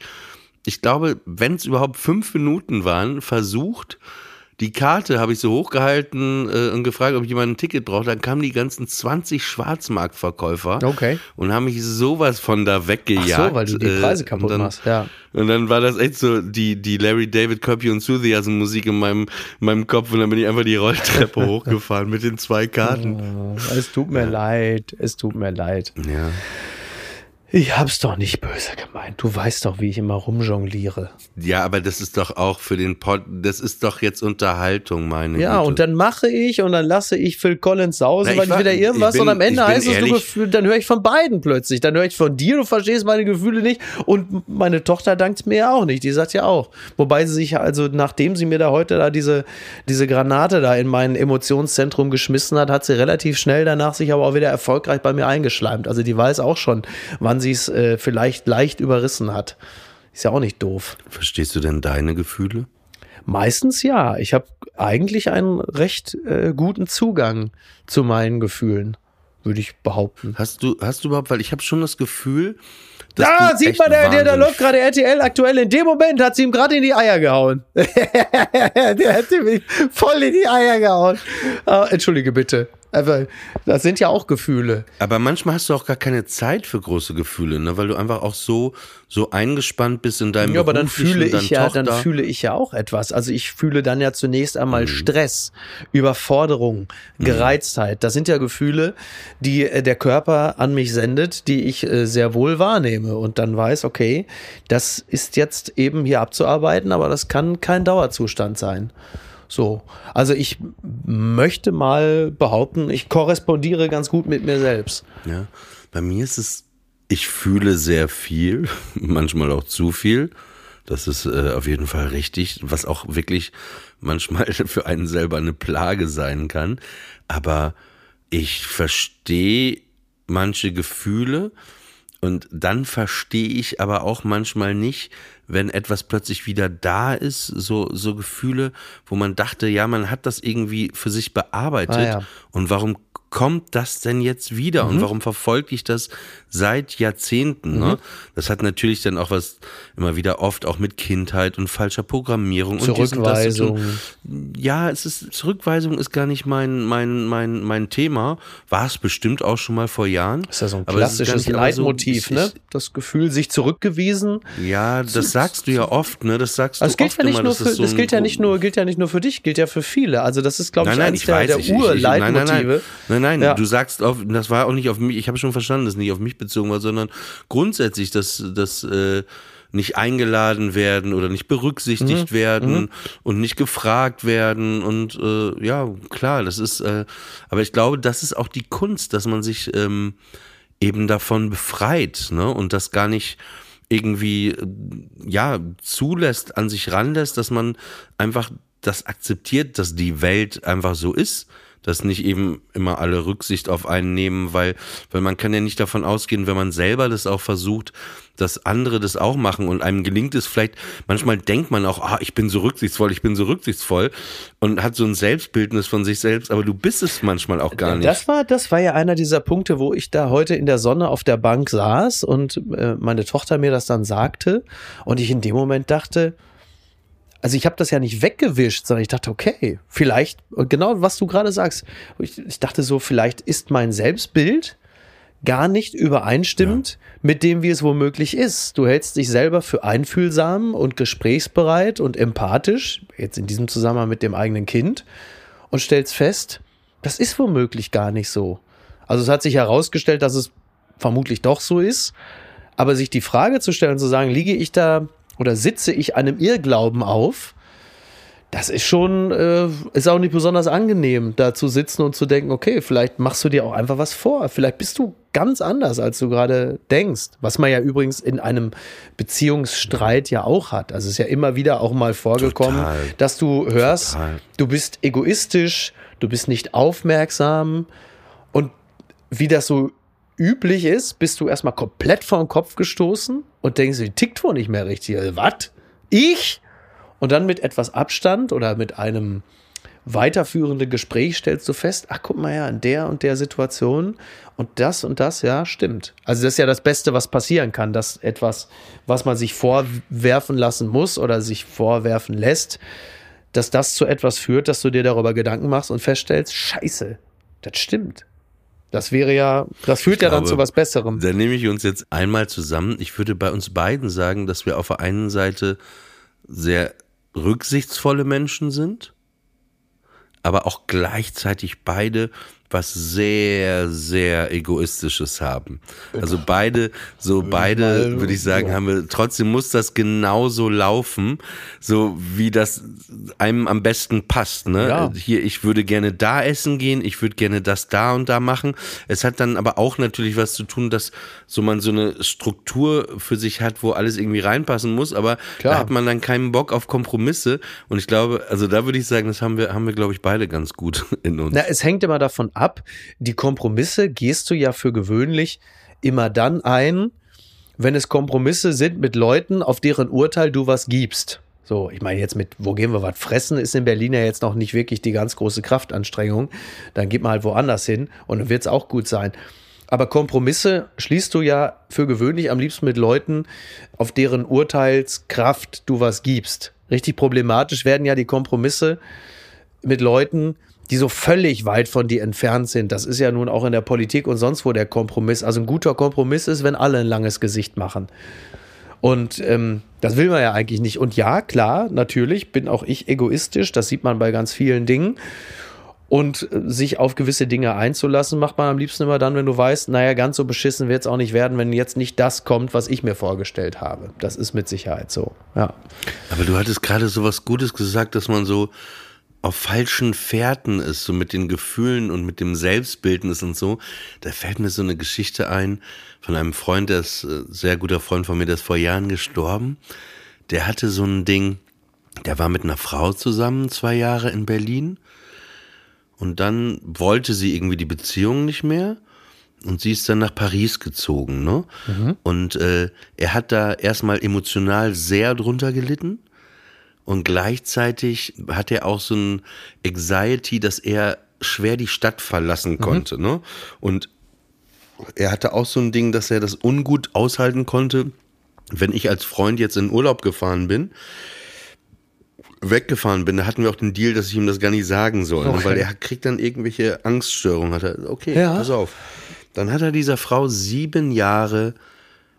ich glaube, wenn es überhaupt fünf Minuten waren, versucht, die Karte habe ich so hochgehalten äh, und gefragt, ob jemand ein Ticket braucht. Dann kamen die ganzen 20 Schwarzmarktverkäufer Okay. und haben mich sowas von da weggejagt. Ach so, weil du die äh, Preise kaputt dann, machst, ja. Und dann war das echt so die, die Larry David Copy und Enthusiasm Musik in meinem, meinem Kopf und dann bin ich einfach die Rolltreppe hochgefahren mit den zwei Karten. Es tut mir leid. Es tut mir leid. Ja. Ich hab's doch nicht böse gemeint. Du weißt doch, wie ich immer rumjongliere. ja, aber das ist doch auch für den Pod, das ist doch jetzt Unterhaltung, meine Ja, Güte. und dann mache ich und dann lasse ich Phil Collins sausen, Na, weil ich war- wieder irgendwas ich bin- und am Ende heißt es, du dann höre ich von beiden plötzlich. Dann höre ich von dir, du verstehst meine Gefühle nicht und meine Tochter dankt mir ja auch nicht. Die sagt ja auch. Wobei sie sich also, nachdem sie mir da heute da diese, diese Granate da in mein Emotionszentrum geschmissen hat, hat sie relativ schnell danach sich aber auch wieder erfolgreich bei mir eingeschleimt. Also die weiß auch schon, wann sie es äh, vielleicht leicht überrissen hat. Ist ja auch nicht doof. Verstehst du denn deine Gefühle? Meistens ja. Ich habe eigentlich einen recht äh, guten Zugang zu meinen Gefühlen, würde ich behaupten. Hast du, hast du überhaupt, weil ich habe schon das Gefühl, dass Da sieht man, der, der, da wahnsinnig läuft gerade RTL aktuell. In dem Moment hat sie ihm gerade in die Eier gehauen. der hat ihm voll in die Eier gehauen. Ah, entschuldige bitte. Aber das sind ja auch Gefühle. Aber manchmal hast du auch gar keine Zeit für große Gefühle, ne? weil du einfach auch so, so eingespannt bist in deinem Ja, aber dann fühle ich ja, Tochter. dann fühle ich ja auch etwas. Also ich fühle dann ja zunächst einmal Mhm. Stress, Überforderung, Gereiztheit. Das sind ja Gefühle, die äh, der Körper an mich sendet, die ich äh, sehr wohl wahrnehme und dann weiß, okay, das ist jetzt eben hier abzuarbeiten, aber das kann kein Dauerzustand sein. So, also ich möchte mal behaupten, ich korrespondiere ganz gut mit mir selbst. Ja, bei mir ist es, ich fühle sehr viel, manchmal auch zu viel. Das ist äh, auf jeden Fall richtig, was auch wirklich manchmal für einen selber eine Plage sein kann. Aber ich verstehe manche Gefühle und dann verstehe ich aber auch manchmal nicht, wenn etwas plötzlich wieder da ist, so, so Gefühle, wo man dachte, ja, man hat das irgendwie für sich bearbeitet. Ah, ja. Und warum kommt das denn jetzt wieder Mhm. und warum verfolge ich das seit Jahrzehnten? Mhm. Ne? Das hat natürlich dann auch was immer wieder oft auch mit Kindheit und falscher Programmierung und dies und das zu tun. Zurückweisung. Ja, es ist Zurückweisung ist gar nicht mein mein mein mein Thema. War es bestimmt auch schon mal vor Jahren. ist ja so ein klassisches nicht immer so- Leitmotiv, ich- ne? Das Gefühl, sich zurückgewiesen. Ja, das sagst du ja oft, ne? Das sagst du das gilt oft ja nicht immer, nur für, so das gilt ja nicht nur, gilt ja nicht nur für dich, gilt ja für viele. Also das ist, glaube ich, Nein, eines ich der, weiß, der ich, ich, ich, nein, nein, nein, Urleitmotive. nein, nein, Ja. du sagst, auf, das war auch nicht auf mich, ich habe schon verstanden, dass es nicht auf mich bezogen war, sondern grundsätzlich, dass, dass äh, nicht eingeladen werden oder nicht berücksichtigt werden und nicht gefragt werden und äh, ja, klar, das ist, äh, aber ich glaube, das ist auch die Kunst, dass man sich ähm, eben davon befreit, ne, und das gar nicht irgendwie, ja, zulässt, an sich ranlässt, dass man einfach das akzeptiert, dass die Welt einfach so ist, dass nicht eben immer alle Rücksicht auf einen nehmen, weil, weil man kann ja nicht davon ausgehen, wenn man selber das auch versucht, dass andere das auch machen und einem gelingt es vielleicht, manchmal denkt man auch, ah, ich bin so rücksichtsvoll, ich bin so rücksichtsvoll und hat so ein Selbstbildnis von sich selbst, aber du bist es manchmal auch gar nicht. Das war, das war ja einer dieser Punkte, wo ich da heute in der Sonne auf der Bank saß und äh, meine Tochter mir das dann sagte und ich in dem Moment dachte, also ich habe das ja nicht weggewischt, sondern ich dachte, okay, vielleicht, genau was du gerade sagst, ich, ich dachte so, vielleicht ist mein Selbstbild gar nicht übereinstimmend mit dem, wie es womöglich ist. Du hältst dich selber für einfühlsam und gesprächsbereit und empathisch, jetzt in diesem Zusammenhang mit dem eigenen Kind, und stellst fest, das ist womöglich gar nicht so. Also es hat sich herausgestellt, dass es vermutlich doch so ist, aber sich die Frage zu stellen, zu sagen, liege ich da oder sitze ich einem Irrglauben auf, das ist schon, äh, ist auch nicht besonders angenehm, da zu sitzen und zu denken, okay, vielleicht machst du dir auch einfach was vor. Vielleicht bist du ganz anders, als du gerade denkst. Was man ja übrigens in einem Beziehungsstreit ja auch hat. Also es ist ja immer wieder auch mal vorgekommen, Total. dass du hörst, Total. du bist egoistisch, du bist nicht aufmerksam und wie das so üblich ist, bist du erstmal komplett vor den Kopf gestoßen und denkst, die tickt wohl nicht mehr richtig. Also, was? Ich? Und dann mit etwas Abstand oder mit einem weiterführenden Gespräch stellst du fest, ach guck mal ja, in der und der Situation und das und das, ja, stimmt. Also das ist ja das Beste, was passieren kann, dass etwas, was man sich vorwerfen lassen muss oder sich vorwerfen lässt, dass das zu etwas führt, dass du dir darüber Gedanken machst und feststellst, scheiße, das stimmt. Das wäre ja, das führt Ich ja dann glaube, zu was Besserem. Dann nehme ich uns jetzt einmal zusammen. Ich würde bei uns beiden sagen, dass wir auf der einen Seite sehr rücksichtsvolle Menschen sind, aber auch gleichzeitig beide was sehr, sehr Egoistisches haben. Also beide, so beide, würde ich sagen, haben wir, trotzdem muss das genauso laufen, so wie das einem am besten passt, ne? Ja. Hier, ich würde gerne da essen gehen, ich würde gerne das da und da machen. Es hat dann aber auch natürlich was zu tun, dass so man so eine Struktur für sich hat, wo alles irgendwie reinpassen muss, aber Klar. da hat man dann keinen Bock auf Kompromisse und ich glaube, also da würde ich sagen, das haben wir, haben wir glaube ich beide ganz gut in uns. Na, es hängt immer davon ab. Die Kompromisse gehst du ja für gewöhnlich immer dann ein, wenn es Kompromisse sind mit Leuten, auf deren Urteil du was gibst. So, ich meine jetzt mit, wo gehen wir was fressen, ist in Berlin ja jetzt noch nicht wirklich die ganz große Kraftanstrengung. Dann geht man halt woanders hin und dann wird es auch gut sein. Aber Kompromisse schließt du ja für gewöhnlich am liebsten mit Leuten, auf deren Urteilskraft du was gibst. Richtig problematisch werden ja die Kompromisse mit Leuten, die so völlig weit von dir entfernt sind. Das ist ja nun auch in der Politik und sonst wo der Kompromiss. Also ein guter Kompromiss ist, wenn alle ein langes Gesicht machen. Und ähm, das will man ja eigentlich nicht. Und ja, klar, natürlich bin auch ich egoistisch. Das sieht man bei ganz vielen Dingen. Und äh, sich auf gewisse Dinge einzulassen, macht man am liebsten immer dann, wenn du weißt, naja, ganz so beschissen wird es auch nicht werden, wenn jetzt nicht das kommt, was ich mir vorgestellt habe. Das ist mit Sicherheit so. Ja. Aber du hattest gerade so was Gutes gesagt, dass man so auf falschen Fährten ist, so mit den Gefühlen und mit dem Selbstbildnis und so. Da fällt mir so eine Geschichte ein von einem Freund, der ist äh, sehr guter Freund von mir, der ist vor Jahren gestorben. Der hatte so ein Ding, der war mit einer Frau zusammen, zwei Jahre in Berlin. Und dann wollte sie irgendwie die Beziehung nicht mehr. Und sie ist dann nach Paris gezogen, ne? Und äh, er hat da erstmal emotional sehr drunter gelitten. Und gleichzeitig hat er auch so ein Anxiety, dass er schwer die Stadt verlassen konnte, ne? Und er hatte auch so ein Ding, dass er das ungut aushalten konnte, wenn ich als Freund jetzt in Urlaub gefahren bin, weggefahren bin, da hatten wir auch den Deal, dass ich ihm das gar nicht sagen soll, ne? Okay. weil er kriegt dann irgendwelche Angststörungen. Hat er, okay, Ja. pass auf. Dann hat er dieser Frau sieben Jahre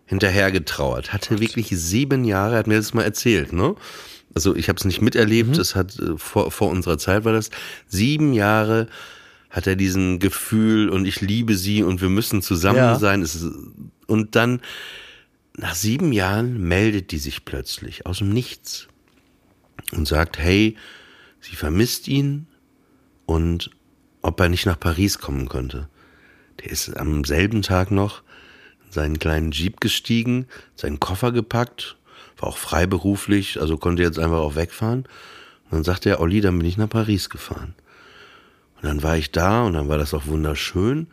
hinterhergetrauert. Hatte wirklich sieben Jahre, hat mir das mal erzählt, ne? Also ich habe es nicht miterlebt, das hat äh, vor, vor unserer Zeit war das. Sieben Jahre hat er diesen Gefühl und ich liebe sie und wir müssen zusammen Ja. sein. Es ist, und dann nach sieben Jahren meldet die sich plötzlich aus dem Nichts und sagt, hey, sie vermisst ihn und ob er nicht nach Paris kommen könnte. Der ist am selben Tag noch in seinen kleinen Jeep gestiegen, seinen Koffer gepackt, war auch freiberuflich, also konnte jetzt einfach auch wegfahren. Und dann sagte er, Olli, dann bin ich nach Paris gefahren. Und dann war ich da und dann war das auch wunderschön.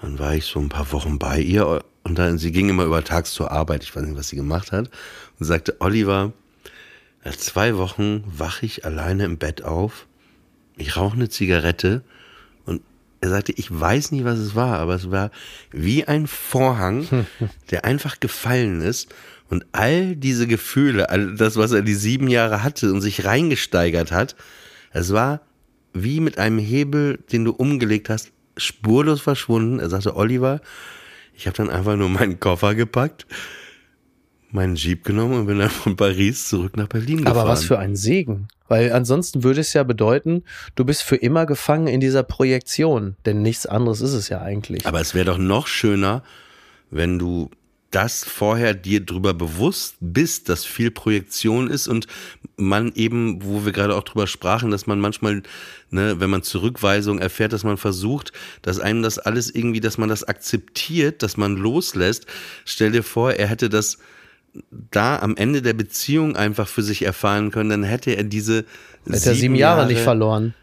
Und dann war ich so ein paar Wochen bei ihr und dann, sie ging immer über tags zur Arbeit, ich weiß nicht, was sie gemacht hat, und sagte, Oliver, nach zwei Wochen wache ich alleine im Bett auf, ich rauche eine Zigarette und er sagte, ich weiß nicht, was es war, aber es war wie ein Vorhang, der einfach gefallen ist und all diese Gefühle, all das, was er die sieben Jahre hatte und sich reingesteigert hat, es war wie mit einem Hebel, den du umgelegt hast, spurlos verschwunden. Er sagte, Oliver, ich habe dann einfach nur meinen Koffer gepackt, meinen Jeep genommen und bin dann von Paris zurück nach Berlin gefahren. Aber was für ein Segen. Weil ansonsten würde es ja bedeuten, du bist für immer gefangen in dieser Projektion. Denn nichts anderes ist es ja eigentlich. Aber es wäre doch noch schöner, wenn du das vorher dir drüber bewusst bist, dass viel Projektion ist und man eben, wo wir gerade auch drüber sprachen, dass man manchmal, ne, wenn man Zurückweisung erfährt, dass man versucht, dass einem das alles irgendwie, dass man das akzeptiert, dass man loslässt. Stell dir vor, er hätte das da am Ende der Beziehung einfach für sich erfahren können, dann hätte er diese Hätte er sieben Jahre nicht verloren.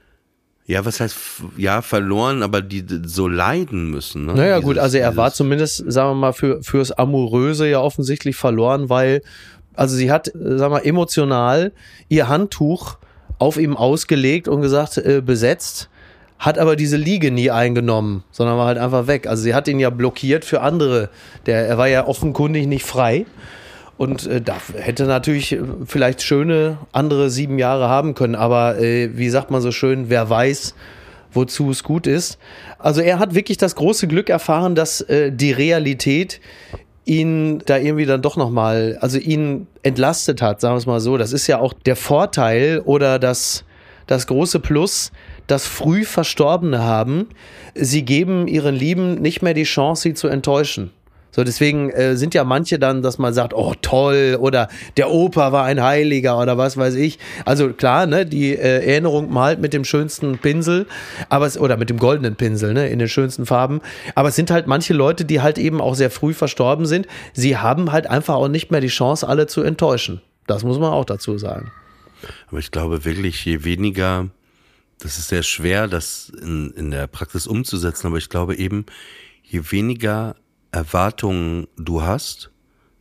Ja, was heißt, ja, verloren, aber die so leiden müssen. Ne? Naja, Dieses- gut, also er war zumindest, sagen wir mal, für, fürs Amoröse ja offensichtlich verloren, weil, also sie hat, äh, sagen wir mal, emotional ihr Handtuch auf ihm ausgelegt und gesagt, äh, besetzt, hat aber diese Liege nie eingenommen, sondern war halt einfach weg. Also sie hat ihn ja blockiert für andere. Der, er war ja offenkundig nicht frei. Und äh, da hätte natürlich äh, vielleicht schöne andere sieben Jahre haben können. Aber äh, wie sagt man so schön, wer weiß, wozu es gut ist. Also er hat wirklich das große Glück erfahren, dass äh, die Realität ihn da irgendwie dann doch nochmal, also ihn entlastet hat, sagen wir es mal so. Das ist ja auch der Vorteil oder das, das große Plus, dass früh Verstorbene haben. Sie geben ihren Lieben nicht mehr die Chance, sie zu enttäuschen. So, deswegen äh, sind ja manche dann, dass man sagt, oh toll, oder der Opa war ein Heiliger oder was weiß ich. Also klar, ne, die äh, Erinnerung malt mit dem schönsten Pinsel, aber es, oder mit dem goldenen Pinsel, ne, in den schönsten Farben. Aber es sind halt manche Leute, die halt eben auch sehr früh verstorben sind. Sie haben halt einfach auch nicht mehr die Chance, alle zu enttäuschen. Das muss man auch dazu sagen. Aber ich glaube wirklich, je weniger, das ist sehr schwer, das in, in der Praxis umzusetzen, aber ich glaube eben, je weniger Erwartungen du hast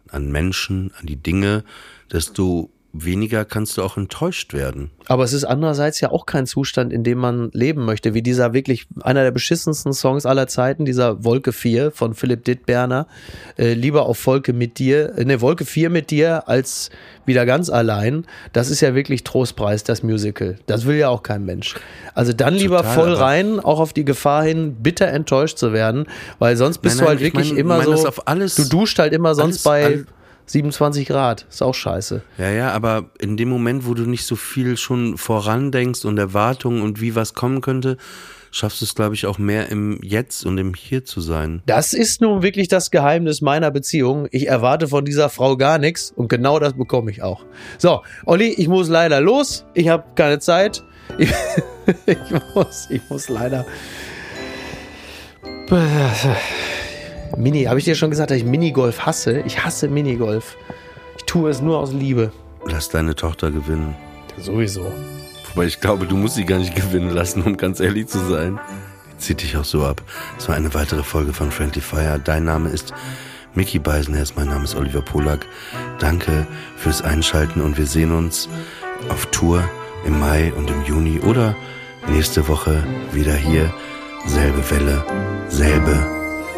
an Menschen, an die Dinge, desto weniger kannst du auch enttäuscht werden. Aber es ist andererseits ja auch kein Zustand, in dem man leben möchte, wie dieser wirklich einer der beschissensten Songs aller Zeiten, dieser Wolke 4 von Philipp Dittberner. Äh, lieber auf Wolke mit dir, äh, ne, Wolke 4 mit dir als wieder ganz allein. Das ist ja wirklich Trostpreis, das Musical. Das will ja auch kein Mensch. Also dann lieber Total, voll rein, auch auf die Gefahr hin, bitter enttäuscht zu werden, weil sonst bist Nein, du nein, halt ich wirklich mein- immer mein so, das auf alles- du duscht halt immer sonst alles- bei all- 27 Grad. Ist auch scheiße. Ja, ja, aber in dem Moment, wo du nicht so viel schon voran denkst und Erwartungen und wie was kommen könnte, schaffst du es, glaube ich, auch mehr im Jetzt und im Hier zu sein. Das ist nun wirklich das Geheimnis meiner Beziehung. Ich erwarte von dieser Frau gar nichts und genau das bekomme ich auch. So, Olli, ich muss leider los. Ich habe keine Zeit. Ich, ich, muss, ich muss leider. Mini, habe ich dir schon gesagt, dass ich Minigolf hasse? Ich hasse Minigolf. Ich tue es nur aus Liebe. Lass deine Tochter gewinnen. Sowieso. Aber ich glaube, du musst sie gar nicht gewinnen lassen, um ganz ehrlich zu sein. Zieht dich auch so ab. Es war eine weitere Folge von Friendly Fire. Dein Name ist Mickey Beisenherz, mein Name ist Oliver Polak. Danke fürs Einschalten und wir sehen uns auf Tour im Mai und im Juni oder nächste Woche wieder hier. Selbe Welle, selbe